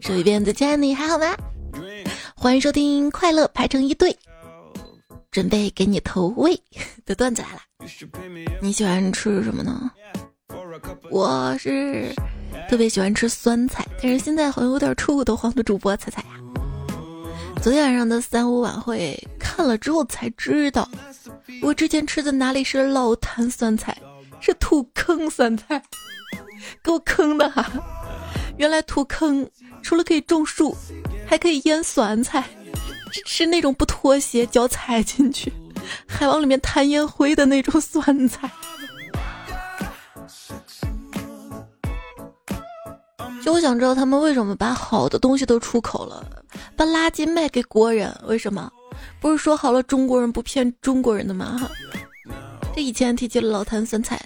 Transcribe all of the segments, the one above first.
这一边的亲爱的你还好吗？欢迎收听《快乐排成一队》，准备给你投喂的段子来了。你喜欢吃什么呢？我是特别喜欢吃酸菜，但是现在好像有点臭骨头黄的主播彩彩呀。昨天晚上的三五晚会看了之后才知道，我之前吃的哪里是老坛酸菜，是土坑酸菜，给我坑的哈！原来土坑除了可以种树，还可以腌酸菜，是那种不脱鞋脚踩进去，还往里面弹烟灰的那种酸菜。就我想知道他们为什么把好的东西都出口了，把垃圾卖给国人？为什么？不是说好了中国人不骗中国人的吗？这以前提起了老坛酸菜，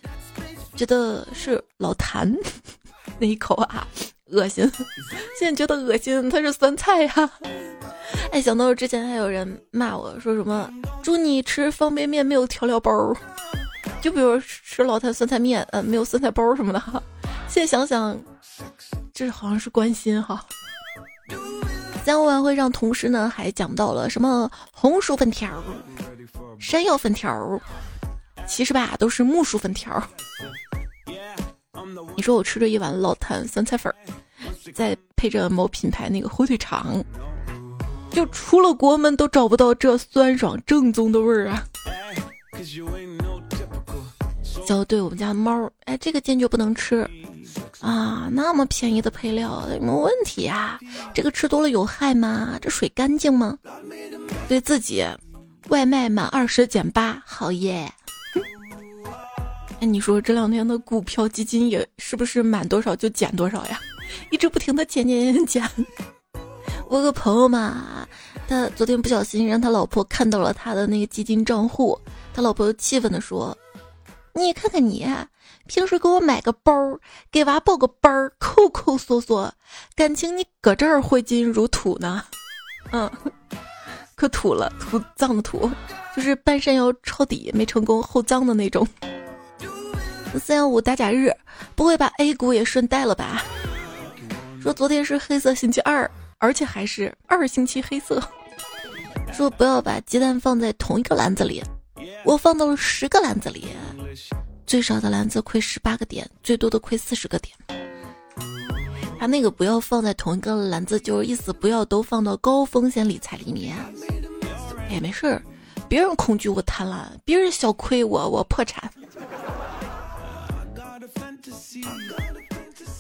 觉得是老坛 那一口啊，恶心。现在觉得恶心，它是酸菜呀。哎，想到之前还有人骂我说什么“祝你吃方便面没有调料包”，就比如吃老坛酸菜面，呃，没有酸菜包什么的。现在想想。这好像是关心哈。三五晚会上，同时呢还讲到了什么红薯粉条、山药粉条，其实吧都是木薯粉条。你说我吃着一碗老坛酸菜粉儿，再配着某品牌那个火腿肠，就出了国门都找不到这酸爽正宗的味儿啊！就对我们家的猫，哎，这个坚决不能吃。啊，那么便宜的配料有没有问题啊？这个吃多了有害吗？这水干净吗？对自己，外卖满二十减八，好耶！你说这两天的股票基金也是不是满多少就减多少呀？一直不停的减减减减。我有个朋友嘛，他昨天不小心让他老婆看到了他的那个基金账户，他老婆气愤的说：“你看看你。”平时给我买个包，给娃报个班儿，抠抠缩缩，感情你搁这儿挥金如土呢？嗯，可土了，土葬的土，就是半山腰抄底没成功后葬的那种。三幺五打假日，不会把 A 股也顺带了吧？说昨天是黑色星期二，而且还是二星期黑色。说不要把鸡蛋放在同一个篮子里，我放到了十个篮子里。最少的篮子亏十八个点，最多的亏四十个点。他那个不要放在同一个篮子，就是意思不要都放到高风险理财里面。哎，没事儿，别人恐惧我贪婪，别人小亏我我破产。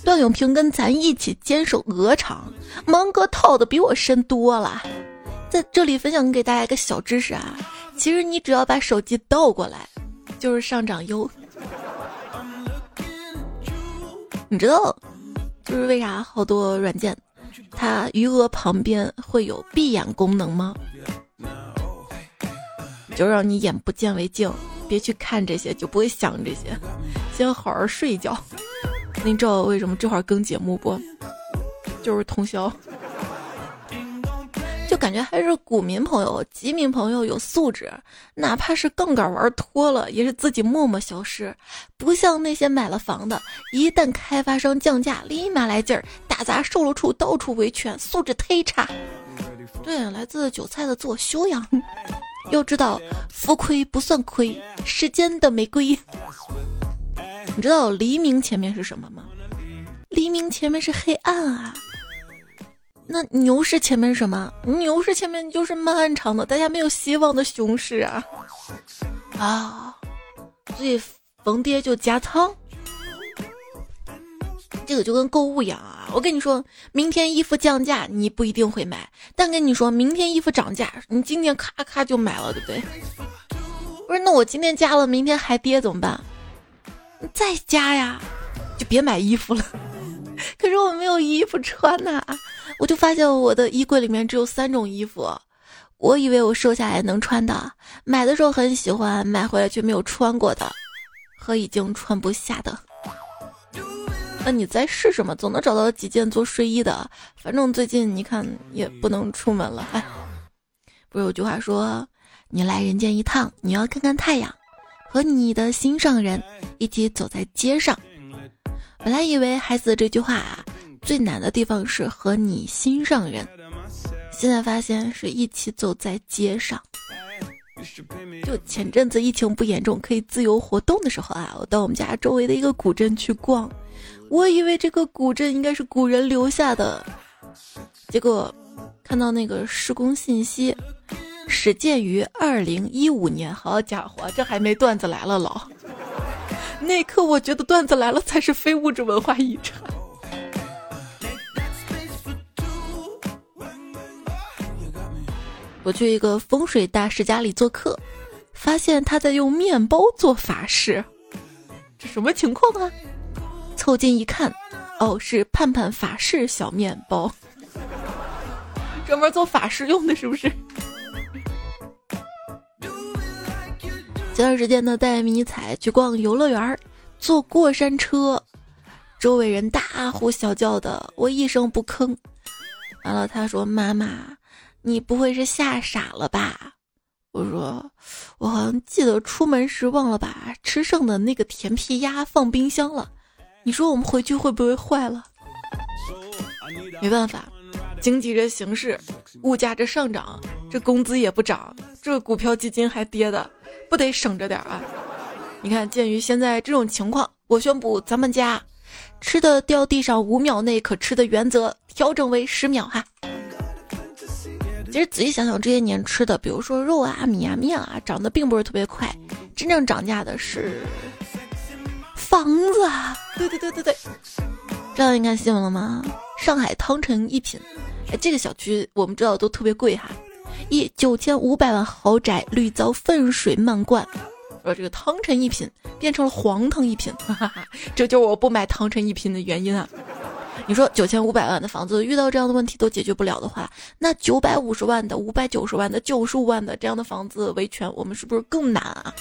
段永平跟咱一起坚守鹅厂，芒哥套的比我深多了。在这里分享给大家一个小知识啊，其实你只要把手机倒过来，就是上涨优。你知道，就是为啥好多软件，它余额旁边会有闭眼功能吗？就让你眼不见为净，别去看这些，就不会想这些，先好好睡一觉。你知道为什么这会儿更节目不？就是通宵。就感觉还是股民朋友、基民朋友有素质，哪怕是杠杆玩脱了，也是自己默默消失，不像那些买了房的，一旦开发商降价，立马来劲儿，打砸售楼处，到处维权，素质忒差。对，来自韭菜的自我修养，要知道浮亏不算亏，时间的玫瑰。你知道黎明前面是什么吗？黎明前面是黑暗啊。那牛市前面是什么？牛市前面就是漫长的、大家没有希望的熊市啊！啊，所以逢跌就加仓，这个就跟购物一样啊！我跟你说，明天衣服降价，你不一定会买；但跟你说明天衣服涨价，你今天咔咔就买了，对不对？不是，那我今天加了，明天还跌怎么办？再加呀，就别买衣服了。可是我没有衣服穿呐，我就发现我的衣柜里面只有三种衣服。我以为我瘦下来能穿的，买的时候很喜欢，买回来却没有穿过的，和已经穿不下的。那你再试试嘛，总能找到几件做睡衣的。反正最近你看也不能出门了。哎，不是有句话说，你来人间一趟，你要看看太阳，和你的心上人一起走在街上。本来以为孩子这句话啊，最难的地方是和你心上人。现在发现是一起走在街上。就前阵子疫情不严重，可以自由活动的时候啊，我到我们家周围的一个古镇去逛。我以为这个古镇应该是古人留下的，结果看到那个施工信息，始建于二零一五年。好家伙，这还没段子来了老。那刻我觉得段子来了才是非物质文化遗产。我去一个风水大师家里做客，发现他在用面包做法事，这什么情况啊？凑近一看，哦，是盼盼法式小面包，专门做法式用的，是不是？前段时间呢，带迷彩去逛游乐园，坐过山车，周围人大呼小叫的，我一声不吭。完了，他说：“妈妈。”你不会是吓傻了吧？我说，我好像记得出门时忘了把吃剩的那个甜皮鸭放冰箱了。你说我们回去会不会坏了？没办法，经济这形势，物价这上涨，这工资也不涨，这股票基金还跌的，不得省着点啊！你看，鉴于现在这种情况，我宣布咱们家吃的掉地上五秒内可吃的原则调整为十秒哈。其实仔细想想，这些年吃的，比如说肉啊、米啊、面啊，涨得并不是特别快。真正涨价的是房子。啊！对对对对对，这样你看新闻了吗？上海汤臣一品，哎，这个小区我们知道都特别贵哈，一九千五百万豪宅屡遭粪水漫灌，说这个汤臣一品变成了黄汤一品，哈哈，这就是我不买汤臣一品的原因啊。你说九千五百万的房子遇到这样的问题都解决不了的话，那九百五十万的、五百九十万的、九十五万的这样的房子维权，我们是不是更难啊？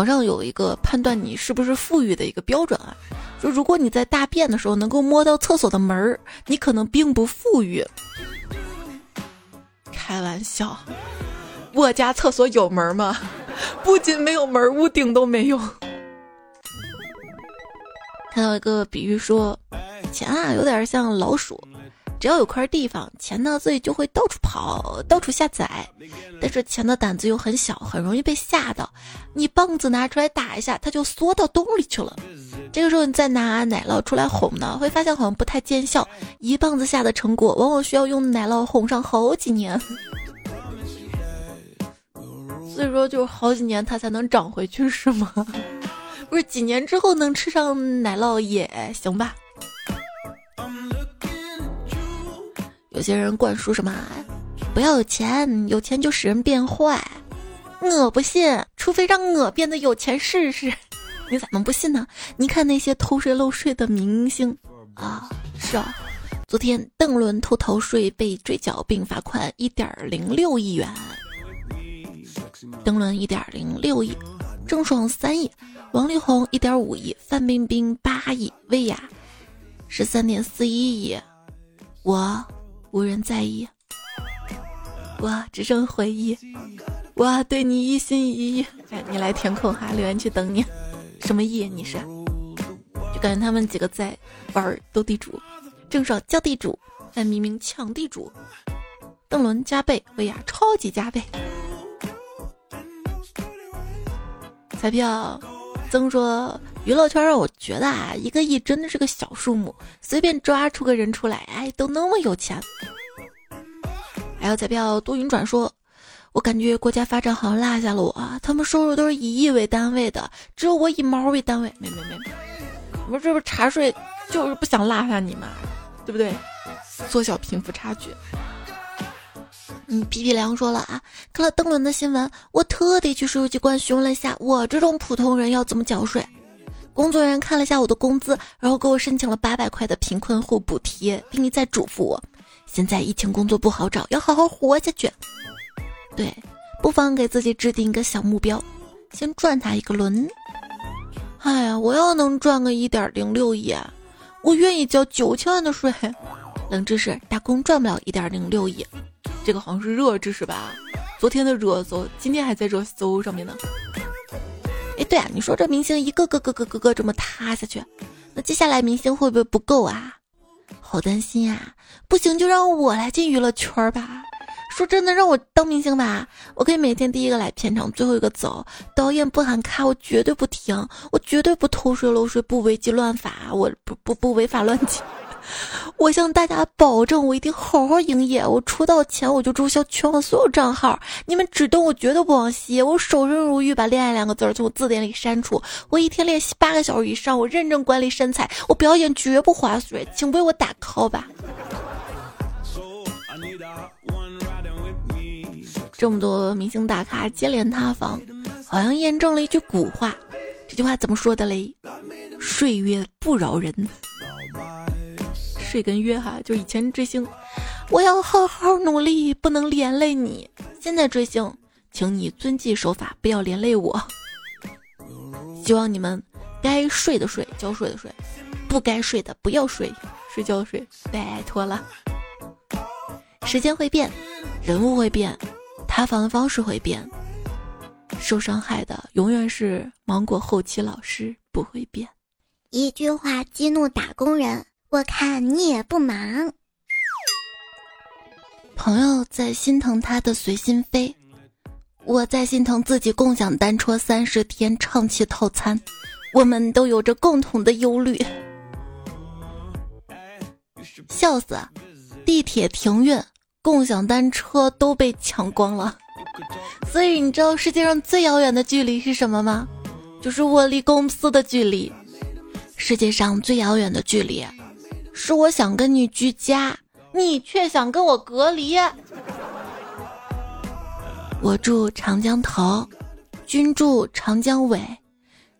网上有一个判断你是不是富裕的一个标准啊，说如果你在大便的时候能够摸到厕所的门儿，你可能并不富裕。开玩笑，我家厕所有门吗？不仅没有门，屋顶都没有。看到一个比喻说，钱啊有点像老鼠，只要有块地方，钱呢自己就会到处跑，到处下载。但是钱的胆子又很小，很容易被吓到。你棒子拿出来打一下，它就缩到洞里去了。这个时候你再拿奶酪出来哄呢，会发现好像不太见效。一棒子下的成果，往往需要用奶酪哄上好几年。所以说，就是好几年它才能长回去，是吗？不是几年之后能吃上奶酪也行吧？有些人灌输什么不要有钱，有钱就使人变坏。我不信，除非让我变得有钱试试。你怎么不信呢？你看那些偷税漏税的明星啊，是啊，昨天邓伦偷逃税被追缴并罚款一点零六亿元，邓伦一点零六亿，郑爽三亿。王力宏一点五亿，范冰冰八亿，薇娅十三点四一亿，我无人在意，我只剩回忆，我对你一心一意。哎，你来填空哈，留言区等你。什么意？你是？就感觉他们几个在玩斗地主，郑爽叫地主，范冰冰抢地主，邓伦加倍，薇娅超级加倍，彩票。曾说：“娱乐圈让我觉得啊，一个亿真的是个小数目，随便抓出个人出来，哎，都那么有钱。”还有彩票多云转说：“我感觉国家发展好像落下了我，他们收入都是以亿为单位的，只有我以毛为单位。”没没没，我这不是查税，就是不想落下你嘛，对不对？缩小贫富差距。嗯，皮皮凉说了啊，看了邓伦的新闻，我特地去税务机关询问了一下，我这种普通人要怎么缴税。工作人员看了一下我的工资，然后给我申请了八百块的贫困户补贴，并且再嘱咐我，现在疫情工作不好找，要好好活下去。对，不妨给自己制定一个小目标，先赚他一个轮。哎呀，我要能赚个一点零六亿，我愿意交九千万的税。冷知识：打工赚不了一点零六亿。这个好像是热知识吧？昨天的热搜，今天还在热搜上面呢。哎，对啊，你说这明星一个个个个个个这么塌下去，那接下来明星会不会不够啊？好担心啊！不行就让我来进娱乐圈吧。说真的，让我当明星吧，我可以每天第一个来片场，最后一个走。导演不喊卡，我绝对不停，我绝对不偷税漏税，不违纪乱法，我不不不违法乱纪。我向大家保证，我一定好好营业。我出道前我就注销全网所有账号，你们只动我绝对不往西。我守身如玉，把恋爱两个字从我字典里删除。我一天练习八个小时以上，我认真管理身材，我表演绝不划水，请为我打 call 吧。这么多明星大咖接连塌房，好像验证了一句古话。这句话怎么说的嘞？岁月不饶人。睡跟约哈，就以前追星，我要好好努力，不能连累你。现在追星，请你遵纪守法，不要连累我。希望你们该睡的睡，交税的睡，不该睡的不要睡，睡觉睡，拜托了。时间会变，人物会变，塌房的方式会变，受伤害的永远是芒果后期老师，不会变。一句话激怒打工人。我看你也不忙。朋友在心疼他的随心飞，我在心疼自己共享单车三十天畅气套餐。我们都有着共同的忧虑。笑死！地铁停运，共享单车都被抢光了。所以你知道世界上最遥远的距离是什么吗？就是我离公司的距离。世界上最遥远的距离。是我想跟你居家，你却想跟我隔离。我住长江头，君住长江尾，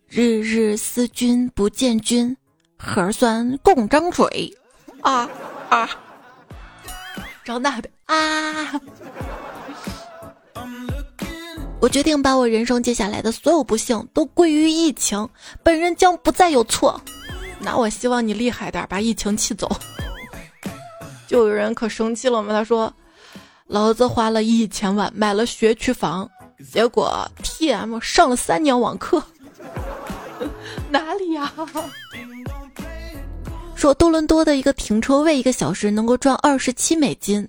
日日思君不见君，核酸共张嘴。啊啊！张大的啊！我决定把我人生接下来的所有不幸都归于疫情，本人将不再有错。那我希望你厉害点，把疫情气走。就有人可生气了嘛？他说：“老子花了一千万买了学区房，结果 T M 上了三年网课，哪里呀？”说多伦多的一个停车位一个小时能够赚二十七美金，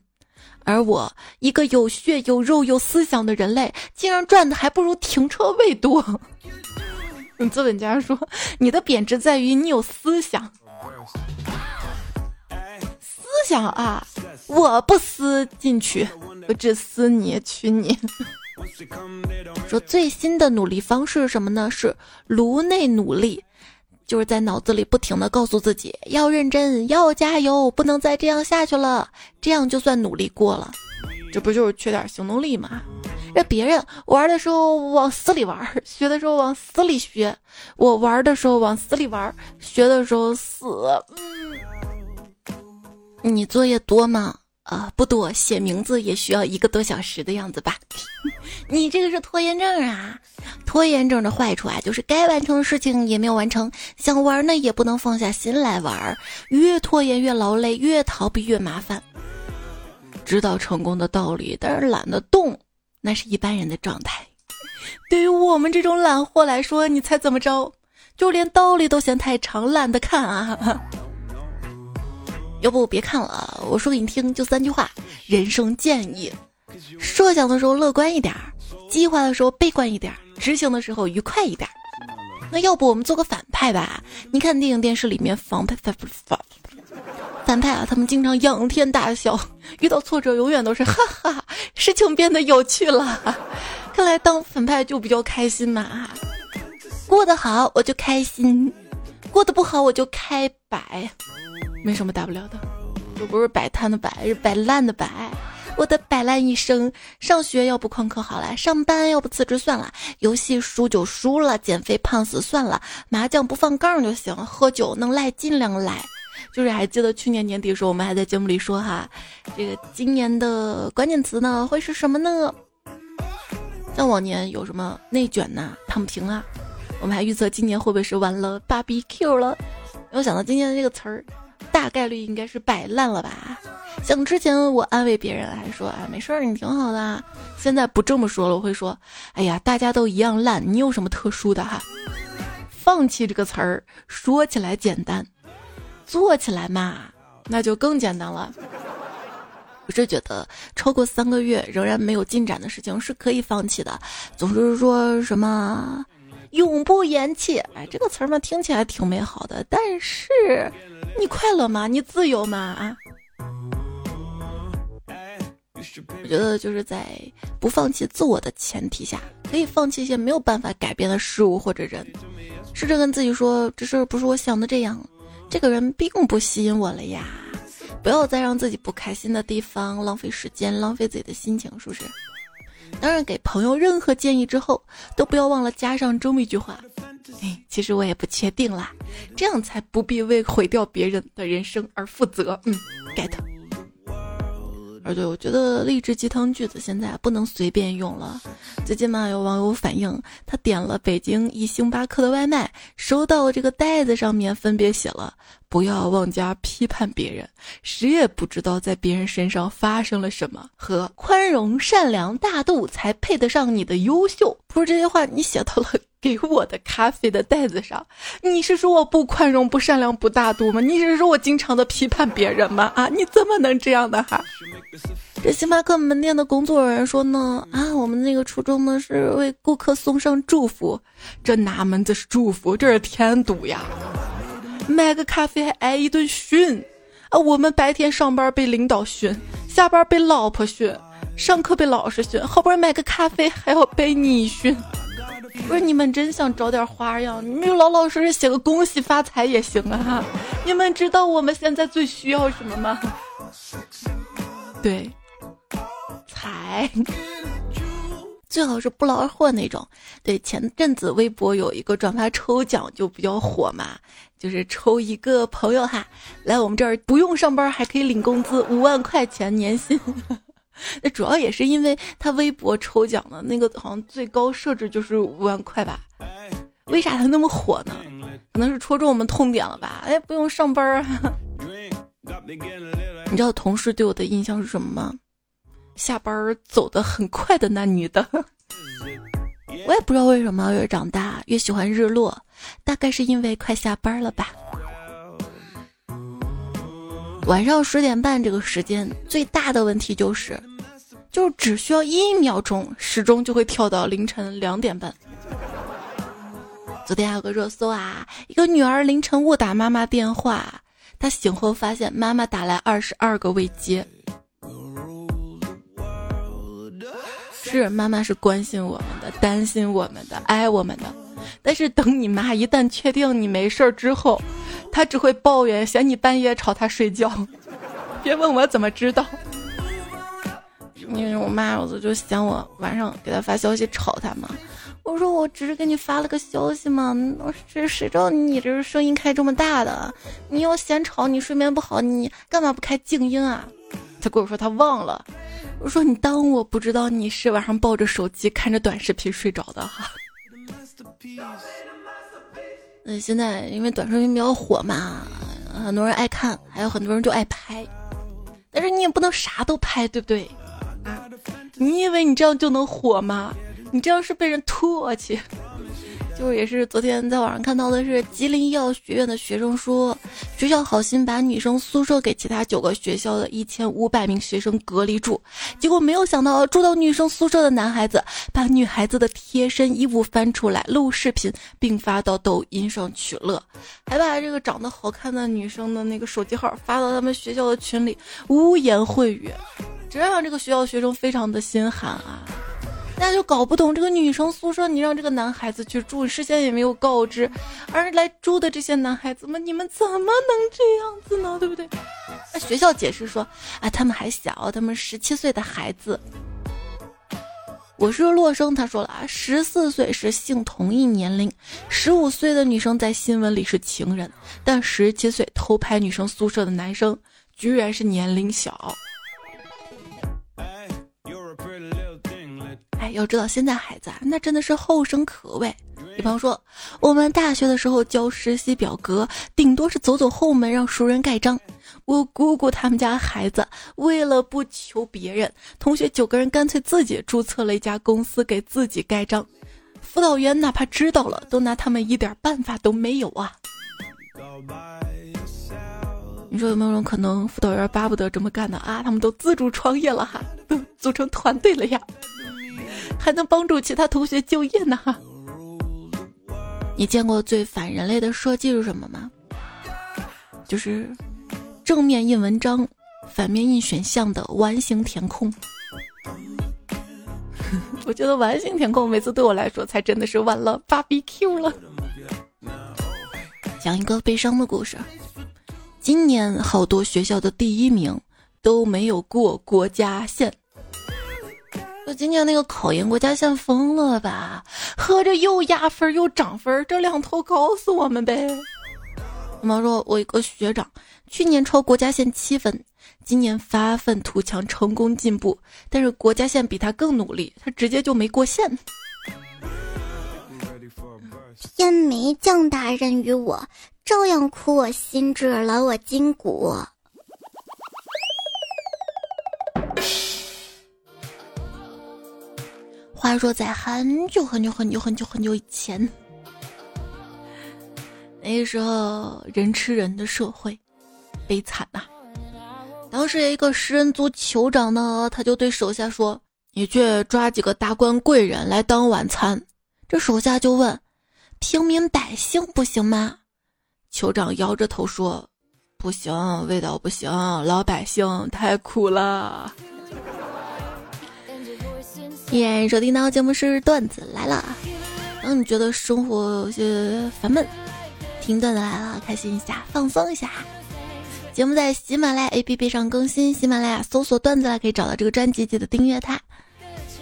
而我一个有血有肉有思想的人类，竟然赚的还不如停车位多。资本家说：“你的贬值在于你有思想，思想啊！我不思进取，我只思你娶你。”说最新的努力方式是什么呢？是颅内努力，就是在脑子里不停的告诉自己要认真，要加油，不能再这样下去了，这样就算努力过了。这不就是缺点行动力吗？让别人玩的时候往死里玩，学的时候往死里学；我玩的时候往死里玩，学的时候死。嗯，你作业多吗？啊，不多，写名字也需要一个多小时的样子吧。你这个是拖延症啊！拖延症的坏处啊，就是该完成的事情也没有完成，想玩呢也不能放下心来玩，越拖延越劳累，越逃避越麻烦。知道成功的道理，但是懒得动。那是一般人的状态，对于我们这种懒货来说，你猜怎么着？就连道理都嫌太长，懒得看啊！要不别看了，我说给你听，就三句话：人生建议，设想的时候乐观一点，计划的时候悲观一点，执行的时候愉快一点。那要不我们做个反派吧？你看电影电视里面反派反反反派啊，他们经常仰天大笑，遇到挫折永远都是 哈哈，事情变得有趣了。看来当反派就比较开心嘛，过得好我就开心，过得不好我就开摆，没什么大不了的。又不是摆摊的摆，是摆烂的摆。我的摆烂一生，上学要不旷课好了，上班要不辞职算了，游戏输就输了，减肥胖死算了，麻将不放杠就行，喝酒能赖尽量赖。就是还记得去年年底的时候，我们还在节目里说哈，这个今年的关键词呢会是什么呢？像往年有什么内卷呐、躺平啊，我们还预测今年会不会是完了 BBQ 了？没有想到今年的这个词儿，大概率应该是摆烂了吧？像之前我安慰别人还说哎没事儿你挺好的，现在不这么说了，我会说哎呀大家都一样烂，你有什么特殊的哈？放弃这个词儿说起来简单，做起来嘛，那就更简单了。我是觉得超过三个月仍然没有进展的事情是可以放弃的，总是说什么永不言弃，哎，这个词儿嘛听起来挺美好的，但是你快乐吗？你自由吗？啊？我觉得就是在不放弃自我的前提下，可以放弃一些没有办法改变的事物或者人，试着跟自己说，这事儿不是我想的这样，这个人并不吸引我了呀。不要再让自己不开心的地方浪费时间，浪费自己的心情，是不是？当然，给朋友任何建议之后，都不要忘了加上这么一句话：哎，其实我也不确定啦，这样才不必为毁掉别人的人生而负责。嗯，get。而对，我觉得励志鸡汤句子现在不能随便用了。最近嘛，有网友反映，他点了北京一星巴克的外卖，收到了这个袋子上面分别写了“不要妄加批判别人，谁也不知道在别人身上发生了什么”和“宽容、善良、大度才配得上你的优秀”。不是这些话，你写到了。给我的咖啡的袋子上，你是说我不宽容、不善良、不大度吗？你是说我经常的批判别人吗？啊，你怎么能这样的哈？这星巴克门店的工作人员说呢，啊，我们那个初衷呢是为顾客送上祝福，这哪门子是祝福，这是添堵呀！买个咖啡还挨一顿训，啊，我们白天上班被领导训，下班被老婆训，上课被老师训，好不容易买个咖啡还要被你训。不是你们真想找点花样？你们就老老实实写个恭喜发财也行啊！你们知道我们现在最需要什么吗？对，财，最好是不劳而获那种。对，前阵子微博有一个转发抽奖就比较火嘛，就是抽一个朋友哈，来我们这儿不用上班还可以领工资，五万块钱年薪。那主要也是因为他微博抽奖的那个好像最高设置就是五万块吧？为啥他那么火呢？可能是戳中我们痛点了吧？哎，不用上班啊！你知道同事对我的印象是什么吗？下班走的很快的那女的。我也不知道为什么越长大越喜欢日落，大概是因为快下班了吧。晚上十点半这个时间最大的问题就是。就只需要一秒钟，时钟就会跳到凌晨两点半。昨天还有个热搜啊，一个女儿凌晨误打妈妈电话，她醒后发现妈妈打来二十二个未接。是妈妈是关心我们的，担心我们的，爱我们的。但是等你妈一旦确定你没事儿之后，她只会抱怨，嫌你半夜吵她睡觉。别问我怎么知道。因为我妈我就嫌我晚上给她发消息吵她嘛，我说我只是给你发了个消息嘛，这谁知道你这声音开这么大的？你要嫌吵，你睡眠不好，你干嘛不开静音啊？他跟我说他忘了，我说你当我不知道你是晚上抱着手机看着短视频睡着的哈。那现在因为短视频比较火嘛，很多人爱看，还有很多人就爱拍，但是你也不能啥都拍，对不对？你以为你这样就能火吗？你这样是被人唾弃。就是也是昨天在网上看到的是吉林医药学院的学生说，学校好心把女生宿舍给其他九个学校的一千五百名学生隔离住，结果没有想到住到女生宿舍的男孩子把女孩子的贴身衣物翻出来录视频，并发到抖音上取乐，还把这个长得好看的女生的那个手机号发到他们学校的群里，污言秽语。这让这个学校学生非常的心寒啊！那就搞不懂这个女生宿舍，你让这个男孩子去住，事先也没有告知，而来住的这些男孩子们，你们怎么能这样子呢？对不对？那学校解释说，啊，他们还小，他们十七岁的孩子。我是洛生，他说了啊，十四岁是性同一年龄，十五岁的女生在新闻里是情人，但十七岁偷拍女生宿舍的男生居然是年龄小。哎要知道，现在孩子啊，那真的是后生可畏。比方说，我们大学的时候交实习表格，顶多是走走后门让熟人盖章。我姑姑他们家孩子为了不求别人，同学九个人干脆自己注册了一家公司给自己盖章。辅导员哪怕知道了，都拿他们一点办法都没有啊！你说有没有种可能，辅导员巴不得这么干呢？啊，他们都自主创业了哈，都组成团队了呀，还能帮助其他同学就业呢哈。你见过最反人类的设计是什么吗？就是正面印文章，反面印选项的完形填空。我觉得完形填空每次对我来说才真的是完了 BBQ 了。讲一个悲伤的故事，今年好多学校的第一名都没有过国家线。今年那个考研国家线疯了吧？合着又压分又涨分，这两头搞死我们呗！我妈说，我一个学长去年超国家线七分。今年发愤图强，成功进步，但是国家线比他更努力，他直接就没过线。天没降大任于我，照样苦我心志，劳我筋骨。话说，在很久很久很久很久很久以前，那时候人吃人的社会，悲惨呐。当时一个食人族酋长呢，他就对手下说：“你去抓几个达官贵人来当晚餐。”这手下就问：“平民百姓不行吗？”酋长摇着头说：“不行，味道不行，老百姓太苦了。”耶，收听到节目是段子来了。当你觉得生活有些烦闷，听段子来了，开心一下，放松一下。节目在喜马拉雅 APP 上更新，喜马拉雅搜索“段子”可以找到这个专辑，记得订阅它。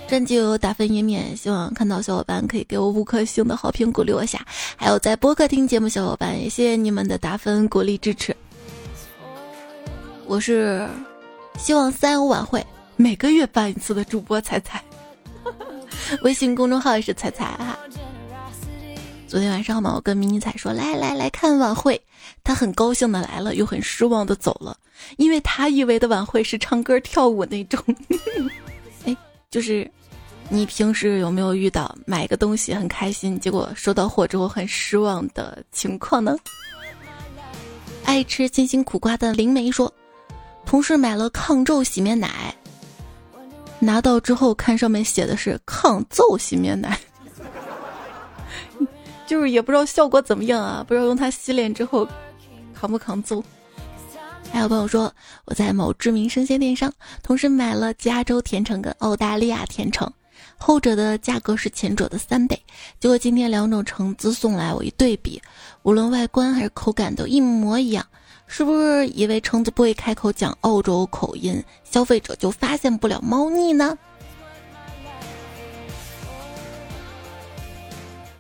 专辑有打分页面，希望看到小伙伴可以给我五颗星的好评鼓励我下。还有在播客听节目小伙伴，也谢谢你们的打分鼓励支持。我是希望三幺晚会每个月办一次的主播彩彩，微信公众号也是彩彩哈。昨天晚上嘛，我跟迷你彩说来来来看晚会，他很高兴的来了，又很失望的走了，因为他以为的晚会是唱歌跳舞那种。哎，就是你平时有没有遇到买个东西很开心，结果收到货之后很失望的情况呢？爱吃辛辛苦瓜的灵梅说，同事买了抗皱洗面奶，拿到之后看上面写的是抗皱洗面奶。就是也不知道效果怎么样啊，不知道用它洗脸之后扛不扛揍。还有朋友说我在某知名生鲜电商同时买了加州甜橙跟澳大利亚甜橙，后者的价格是前者的三倍。结果今天两种橙子送来，我一对比，无论外观还是口感都一模一样，是不是以为橙子不会开口讲澳洲口音，消费者就发现不了猫腻呢？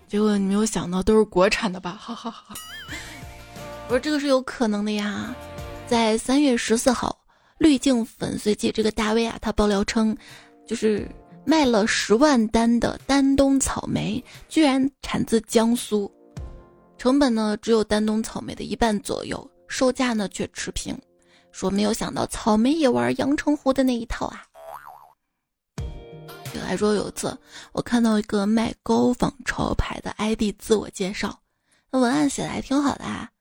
结果你没有想到都是国产的吧？哈哈哈！我说这个是有可能的呀。在三月十四号，滤镜粉碎机这个大 V 啊，他爆料称，就是卖了十万单的丹东草莓，居然产自江苏，成本呢只有丹东草莓的一半左右，售价呢却持平。说没有想到草莓也玩阳澄湖的那一套啊！还说有一次，我看到一个卖高仿潮牌的 ID 自我介绍，那文案写的还挺好的啊。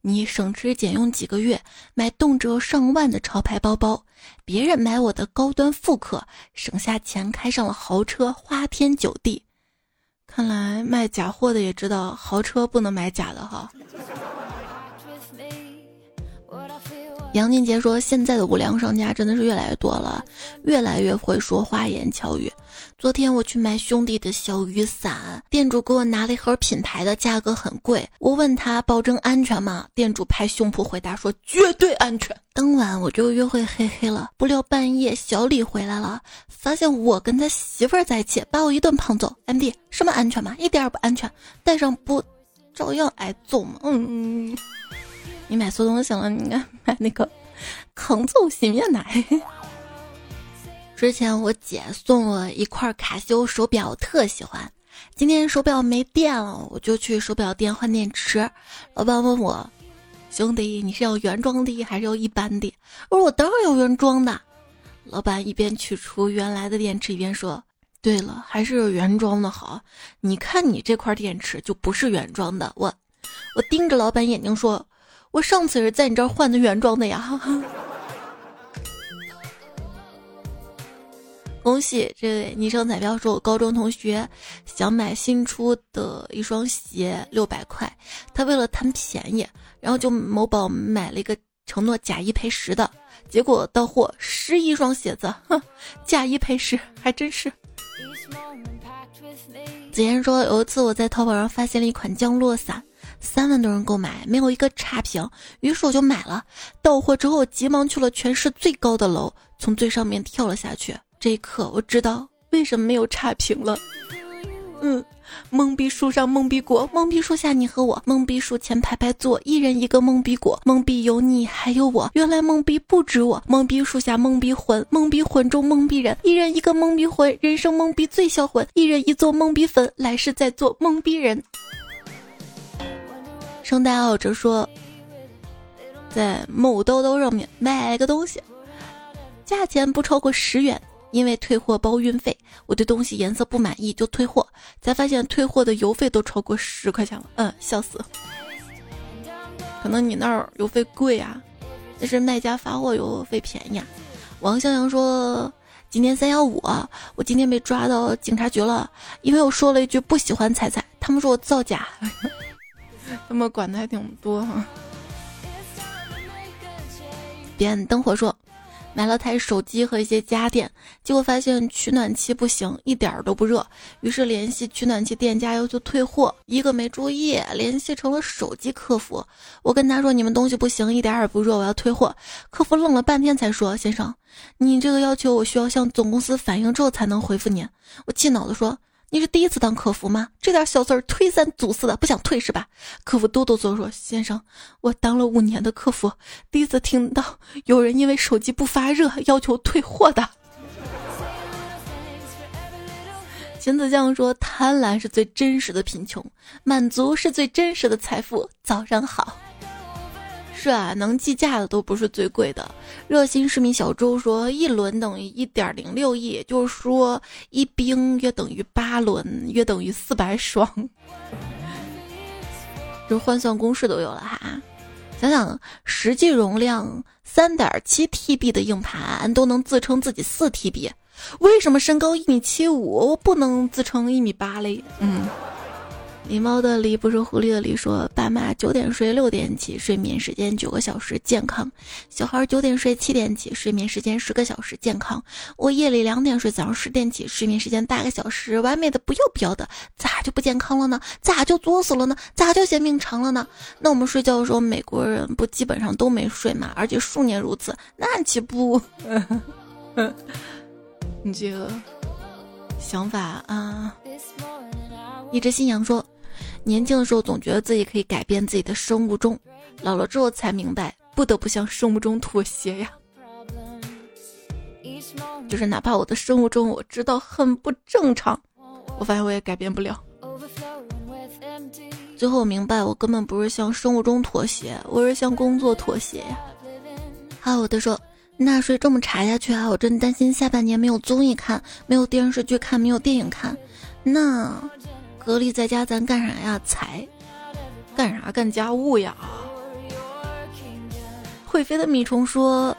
你省吃俭用几个月买动辄上万的潮牌包包，别人买我的高端复刻，省下钱开上了豪车，花天酒地。看来卖假货的也知道豪车不能买假的哈。杨金杰说：“现在的无良商家真的是越来越多了，越来越会说花言巧语。昨天我去买兄弟的小雨伞，店主给我拿了一盒品牌的，价格很贵。我问他保证安全吗？店主拍胸脯回答说绝对安全。当晚我就约会嘿嘿了，不料半夜小李回来了，发现我跟他媳妇儿在一起，把我一顿胖揍。MD 什么安全吗？一点也不安全，带上不照样挨揍吗？嗯。”你买错东西了，你应该买那个抗皱洗面奶。之前我姐送我一块卡西欧手表，我特喜欢。今天手表没电了，我就去手表店换电池。老板问我：“兄弟，你是要原装的还是要一般的？”我说：“我当然要原装的。”老板一边取出原来的电池，一边说：“对了，还是原装的好。你看你这块电池就不是原装的。我，我盯着老板眼睛说，我上次是在你这儿换的原装的呀。恭喜这位昵称彩票说，我高中同学想买新出的一双鞋，六百块，他为了贪便宜，然后就某宝买了一个承诺假一赔十的，结果到货十一双鞋子，哼，假一赔十，还真是。子言说：“有一次我在淘宝上发现了一款降落伞，三万多人购买，没有一个差评，于是我就买了。到货之后，急忙去了全市最高的楼，从最上面跳了下去。这一刻，我知道为什么没有差评了。嗯。”懵逼树上懵逼果，懵逼树下你和我，懵逼树前排排坐，一人一个懵逼果，懵逼有你还有我，原来懵逼不止我，懵逼树下懵逼魂，懵逼魂中懵逼人，一人一个懵逼魂，人生懵逼最销魂，一人一座懵逼坟，来世再做懵逼人。圣诞爱者说，在某兜兜上面买个东西，价钱不超过十元。因为退货包运费，我对东西颜色不满意就退货，才发现退货的邮费都超过十块钱了。嗯，笑死。可能你那儿邮费贵啊，但是卖家发货邮费便宜。啊。王向阳说：“今天三幺五，我今天被抓到警察局了，因为我说了一句不喜欢彩彩，他们说我造假，他们管的还挺多哈。”边灯火说。买了台手机和一些家电，结果发现取暖器不行，一点儿都不热。于是联系取暖器店家要求退货，一个没注意联系成了手机客服。我跟他说：“你们东西不行，一点也不热，我要退货。”客服愣了半天才说：“先生，你这个要求我需要向总公司反映之后才能回复您。”我气恼地说。你是第一次当客服吗？这点小事儿推三阻四的，不想退是吧？客服哆哆嗦嗦：“先生，我当了五年的客服，第一次听到有人因为手机不发热要求退货的。”秦子酱说：“贪婪是最真实的贫穷，满足是最真实的财富。”早上好。是啊，能计价的都不是最贵的。热心市民小周说，一轮等于一点零六亿，就是说一冰约等于八轮，约等于四百双。就换算公式都有了哈。想想实际容量三点七 TB 的硬盘都能自称自己四 TB，为什么身高一米七五不能自称一米八嘞？嗯。狸猫的狸不是狐狸的狸，说爸妈九点睡六点起，睡眠时间九个小时，健康。小孩九点睡七点起，睡眠时间十个小时，健康。我夜里两点睡，早上十点起，睡眠时间八个小时，完美的不要不要的，咋就不健康了呢？咋就作死了呢？咋就嫌命长了呢？那我们睡觉的时候，美国人不基本上都没睡嘛？而且数年如此，那岂不？你这个想法啊？一只新羊说。年轻的时候总觉得自己可以改变自己的生物钟，老了之后才明白不得不向生物钟妥协呀。就是哪怕我的生物钟我知道很不正常，我发现我也改变不了。最后我明白我根本不是向生物钟妥协，我是向工作妥协呀。还有的说纳税这么查下去啊，我真担心下半年没有综艺看，没有电视剧看，没有电影看，那。隔离在家，咱干啥呀？财，干啥？干家务呀。会飞的米虫说：“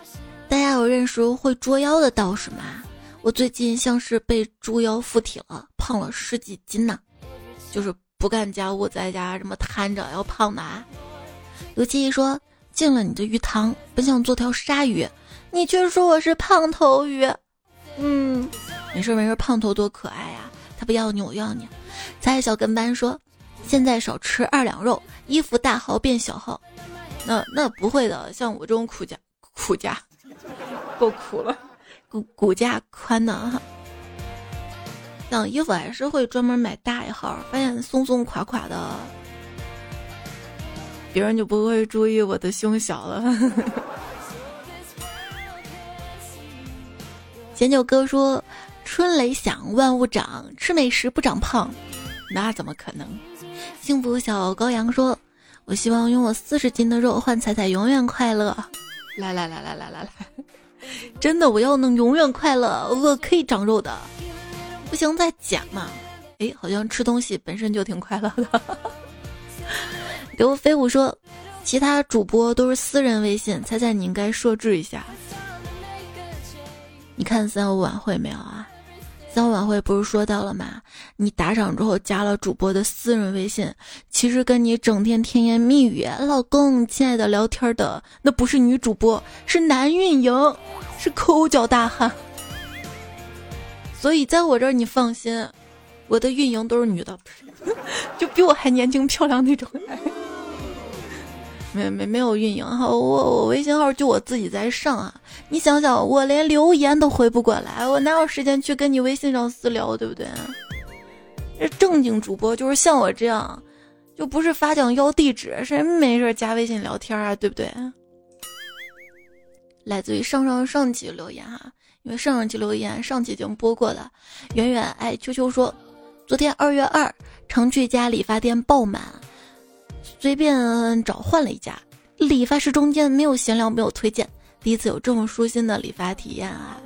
大家有认识会捉妖的道士吗？我最近像是被捉妖附体了，胖了十几斤呢。就是不干家务，在家这么瘫着要胖的啊。”刘七说：“进了你的鱼塘，本想做条鲨鱼，你却说我是胖头鱼。嗯，没事没事，胖头多可爱呀，不要你，我要你。”才小跟班说：“现在少吃二两肉，衣服大号变小号。”那那不会的，像我这种苦家苦家，够苦了，骨骨架宽的哈。像衣服还是会专门买大一号，发现松松垮垮的，别人就不会注意我的胸小了。前九哥说。春雷响，万物长，吃美食不长胖，那怎么可能？幸福小羔羊说：“我希望用我四十斤的肉换彩彩永远快乐。”来来来来来来来，真的，我要能永远快乐，我可以长肉的。不行再减嘛。哎，好像吃东西本身就挺快乐的。刘飞虎说，其他主播都是私人微信，猜猜你应该设置一下。你看三五晚会没有啊？三五晚会不是说到了吗？你打赏之后加了主播的私人微信，其实跟你整天甜言蜜语、老公、亲爱的聊天的，那不是女主播，是男运营，是抠脚大汉。所以在我这儿你放心，我的运营都是女的，就比我还年轻漂亮那种。没没没有运营哈，我我微信号就我自己在上啊。你想想，我连留言都回不过来，我哪有时间去跟你微信上私聊，对不对？这正经主播就是像我这样，就不是发奖要地址，谁没事加微信聊天啊，对不对？来自于上上上期留言哈，因为上上期留言上期已经播过了。远远爱秋秋说，昨天二月二，常去家理发店爆满。随便找换了一家理发师，中间没有闲聊，没有推荐，第一次有这么舒心的理发体验啊！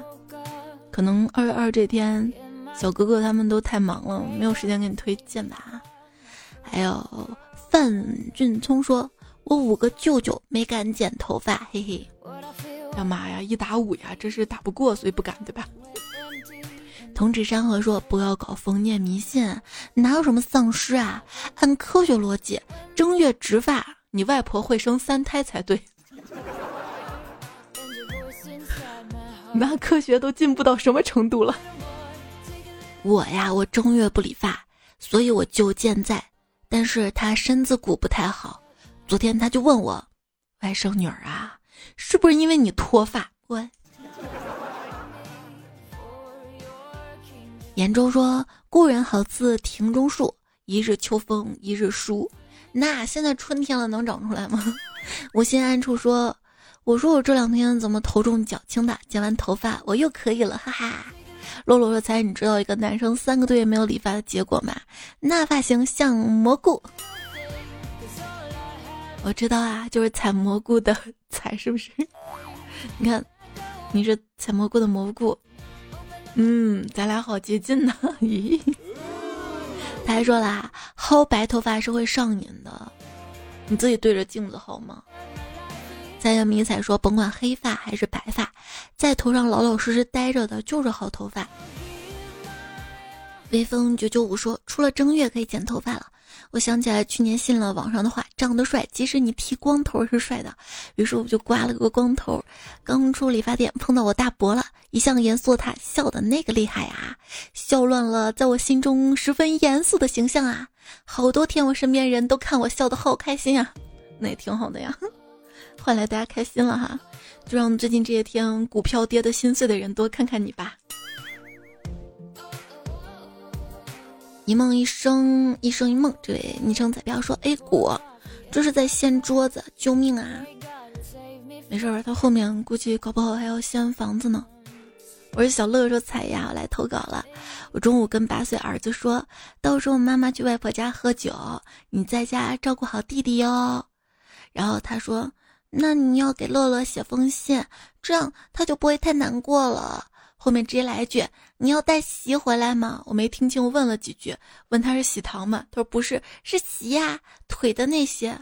可能二月二这天，小哥哥他们都太忙了，没有时间给你推荐吧。还有范俊聪说：“我五个舅舅没敢剪头发，嘿嘿。”干嘛呀？一打五呀？这是打不过，所以不敢，对吧？同志山河说：“不要搞封建迷信，哪有什么丧尸啊？按科学逻辑，正月植发，你外婆会生三胎才对。那科学都进步到什么程度了？我呀，我正月不理发，所以我舅健在，但是他身子骨不太好。昨天他就问我，外甥女儿啊，是不是因为你脱发？我。”严州说：“故人好似庭中树，一日秋风一日疏。那现在春天了，能长出来吗？” 我心安处说：“我说我这两天怎么头重脚轻的？剪完头发我又可以了，哈哈。”洛洛说：“才你知道一个男生三个多月没有理发的结果吗？那发型像蘑菇。”我知道啊，就是采蘑菇的 采，是不是？你看，你是采蘑菇的蘑菇。嗯，咱俩好接近呢。咦，他还说啦，薅白头发是会上瘾的，你自己对着镜子薅吗？三月迷彩说，甭管黑发还是白发，在头上老老实实待着的就是好头发。微风九九五说，出了正月可以剪头发了。我想起来去年信了网上的话，长得帅，即使你剃光头是帅的。于是我就刮了个光头，刚出理发店碰到我大伯了，一向严肃他笑的那个厉害啊，笑乱了在我心中十分严肃的形象啊。好多天我身边人都看我笑的好开心啊，那也挺好的呀，换来大家开心了哈，就让最近这些天股票跌的心碎的人多看看你吧。一梦一生，一生一梦。这位昵称彩票说：“A 股，这是在掀桌子，救命啊！”没事儿，他后面估计搞不好还要掀房子呢。我是小乐说：“彩呀，我来投稿了。我中午跟八岁儿子说，到时候妈妈去外婆家喝酒，你在家照顾好弟弟哟。然后他说：那你要给乐乐写封信，这样他就不会太难过了。”后面直接来一句：“你要带席回来吗？”我没听清，我问了几句，问他是喜糖吗？他说不是，是席呀，腿的那些。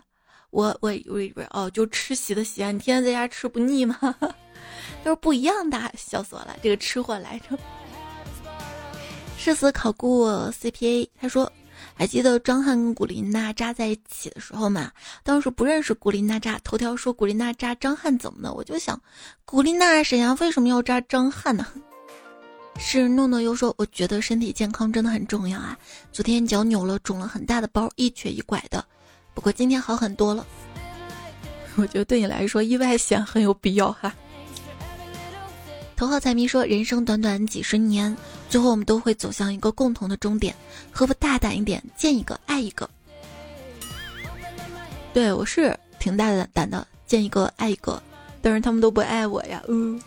我我我以为哦，就吃席的席啊，你天天在家吃不腻吗？都是不一样的，笑死我了，这个吃货来着。誓死考过 CPA，他说。还记得张翰跟古力娜扎在一起的时候吗？当时不认识古力娜扎，头条说古力娜扎张翰怎么了？我就想，古力娜谁呀？为什么要扎张翰呢？是诺诺又说，我觉得身体健康真的很重要啊。昨天脚扭了，肿了很大的包，一瘸一拐的，不过今天好很多了。我觉得对你来说，意外险很有必要哈。头号财迷说：“人生短短几十年，最后我们都会走向一个共同的终点，何不大胆一点，见一个爱一个？”对我是挺大胆的，见一个爱一个，但是他们都不爱我呀。嗯，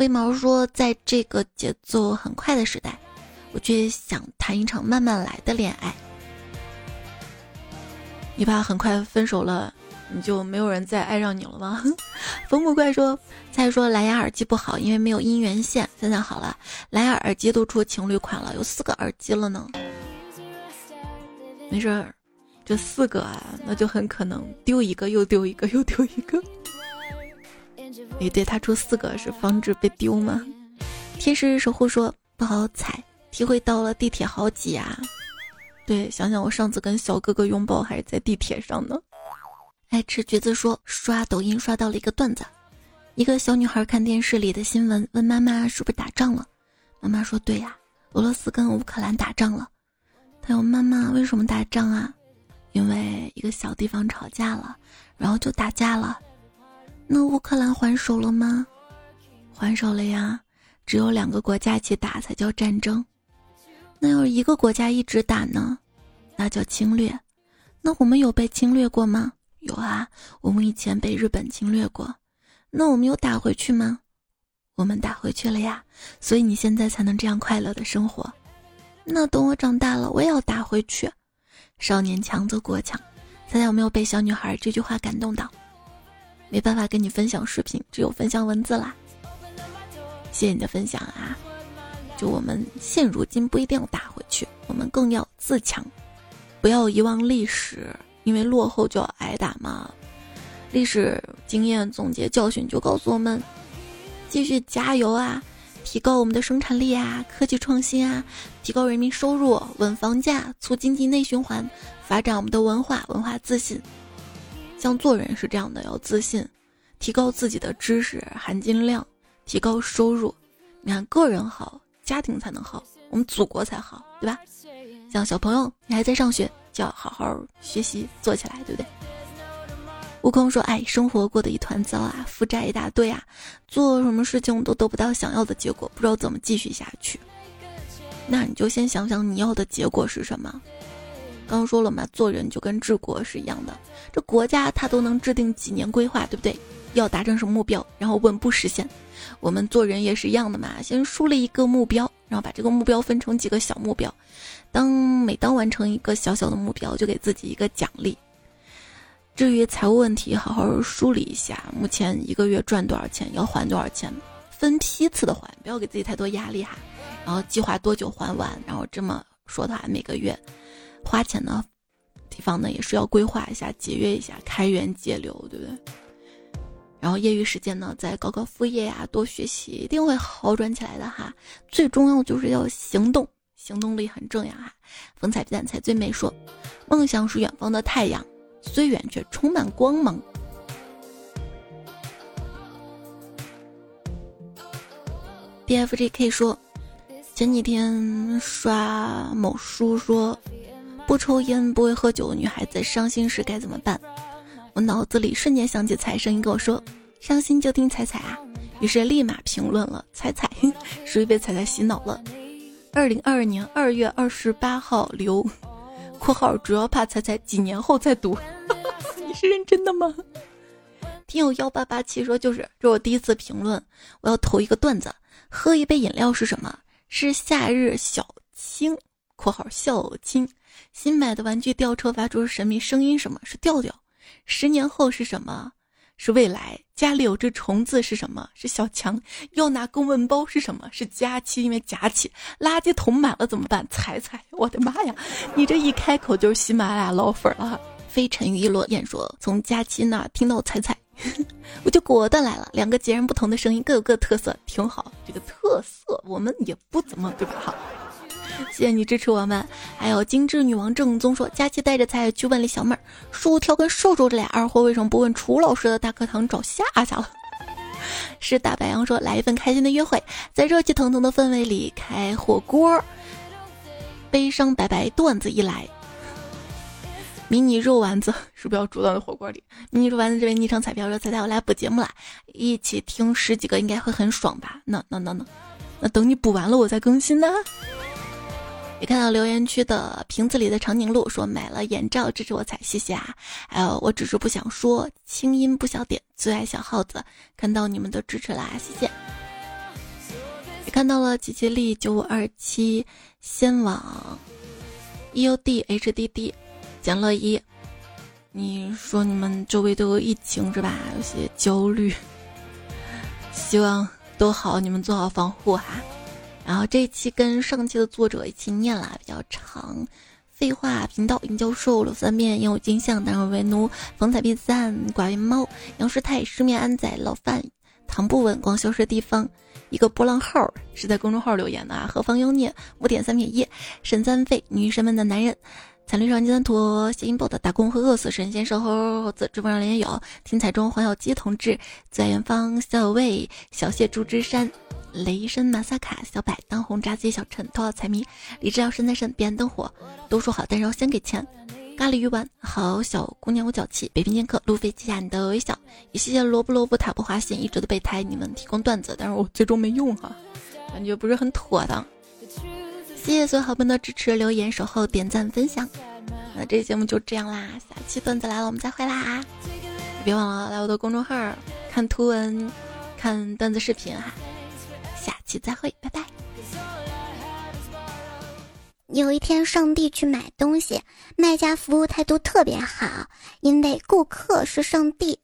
威毛说：“在这个节奏很快的时代，我却想谈一场慢慢来的恋爱。你怕很快分手了，你就没有人再爱上你了吗？” 冯不怪说，再说蓝牙耳机不好，因为没有音源线。现在好了，蓝牙耳机都出情侣款了，有四个耳机了呢。没事儿，这四个啊，那就很可能丢一个又丢一个又丢一个。你对他出四个是防止被丢吗？天使守护说不好踩，体会到了地铁好挤啊。对，想想我上次跟小哥哥拥抱还是在地铁上呢。爱吃橘子说刷抖音刷到了一个段子，一个小女孩看电视里的新闻，问妈妈是不是打仗了？妈妈说对呀，俄罗斯跟乌克兰打仗了。她问妈妈为什么打仗啊？因为一个小地方吵架了，然后就打架了。那乌克兰还手了吗？还手了呀，只有两个国家一起打才叫战争。那要是一个国家一直打呢？那叫侵略。那我们有被侵略过吗？有啊，我们以前被日本侵略过，那我们有打回去吗？我们打回去了呀，所以你现在才能这样快乐的生活。那等我长大了，我也要打回去。少年强则国强。猜猜有没有被小女孩这句话感动到？没办法跟你分享视频，只有分享文字啦。谢谢你的分享啊！就我们现如今不一定要打回去，我们更要自强，不要遗忘历史。因为落后就要挨打嘛，历史经验总结教训就告诉我们，继续加油啊，提高我们的生产力啊，科技创新啊，提高人民收入，稳房价，促经济内循环，发展我们的文化，文化自信。像做人是这样的，要自信，提高自己的知识含金量，提高收入。你看个人好，家庭才能好，我们祖国才好，对吧？像小朋友，你还在上学。就要好好学习做起来，对不对？悟空说：“哎，生活过得一团糟啊，负债一大堆啊，做什么事情都得不到想要的结果，不知道怎么继续下去。那你就先想想你要的结果是什么。刚说了嘛，做人就跟治国是一样的，这国家它都能制定几年规划，对不对？要达成什么目标，然后稳步实现。我们做人也是一样的嘛，先树立一个目标，然后把这个目标分成几个小目标。”当每当完成一个小小的目标，就给自己一个奖励。至于财务问题，好好梳理一下，目前一个月赚多少钱，要还多少钱，分批次的还，不要给自己太多压力哈。然后计划多久还完，然后这么说的话，每个月花钱的地方呢，也是要规划一下，节约一下，开源节流，对不对？然后业余时间呢，再搞搞副业呀，多学习，一定会好转起来的哈。最重要就是要行动。行动力很重要哈，风采比蛋才最美。说，梦想是远方的太阳，虽远却充满光芒。D F G K 说，前几天刷某书说，不抽烟不会喝酒的女孩子伤心时该怎么办？我脑子里瞬间想起彩声音跟我说，伤心就听彩彩啊，于是立马评论了彩彩，属于被彩彩洗脑了。二零二二年二月二十八号留，括号主要怕彩彩几年后再读。你是认真的吗？听友幺八八七说就是这我第一次评论，我要投一个段子。喝一杯饮料是什么？是夏日小青。括号小青。新买的玩具吊车发出神秘声音，什么是调调？十年后是什么？是未来家里有只虫子是什么？是小强要拿公文包是什么？是假期，因为假期垃圾桶满了怎么办？踩踩，我的妈呀！你这一开口就是喜马拉雅老粉了。非沉鱼一落雁说，从假期那听到踩踩，我就果断来了。两个截然不同的声音，各有各特色，挺好。这个特色我们也不怎么对吧？哈。谢谢你支持我们，还有精致女王正宗说，佳期带着菜去问了小妹儿，薯条跟瘦瘦这俩二货为什么不问楚老师的大课堂找夏夏了？是大白羊说，来一份开心的约会，在热气腾腾的氛围里开火锅，悲伤白白段子一来，迷你肉丸子是不是要煮到那火锅里？迷你肉丸子这位昵称彩票说，彩彩我来补节目了，一起听十几个应该会很爽吧？那那那那，那等你补完了我再更新呢。也看到留言区的瓶子里的长颈鹿说买了眼罩支持我踩，谢谢啊！还有我只是不想说，轻音不小点，最爱小耗子，看到你们的支持啦，谢谢。也看到了吉吉利九五二七仙网 e u d h d d 简乐一，你说你们周围都有疫情是吧？有些焦虑，希望都好，你们做好防护哈。然后这一期跟上期的作者一起念了，比较长。废话频道，林教授了三遍，烟雾金像，当然为奴，风采必散，寡云猫，杨师太，失眠安仔，老范，唐不稳，光消失的地方，一个波浪号是在公众号留言的啊。何方妖孽，五点三撇一，沈三废，女神们的男人，惨绿上金三坨，谐音 bot 打工会饿死，神仙瘦猴子，直播上连有，听彩中黄小鸡同志，在远方小魏，小谢朱之山。雷声马萨卡、小柏、当红炸鸡、小陈、头号财迷、李智瑶、神在神、彼岸灯火，都说好，但是要先给钱。咖喱鱼丸，好小姑娘，我脚气。北平剑客，路飞记下你的微笑。也谢谢萝卜萝卜塔布花心一直的备胎，你们提供段子，但是我最终没用哈，感觉不是很妥当。谢谢所有好朋友的支持、留言、守候、点赞、分享。那这期节目就这样啦，下期段子来了，我们再会啦！别忘了来我的公众号看图文、看段子视频哈。下期再会，拜拜。有一天，上帝去买东西，卖家服务态度特别好，因为顾客是上帝。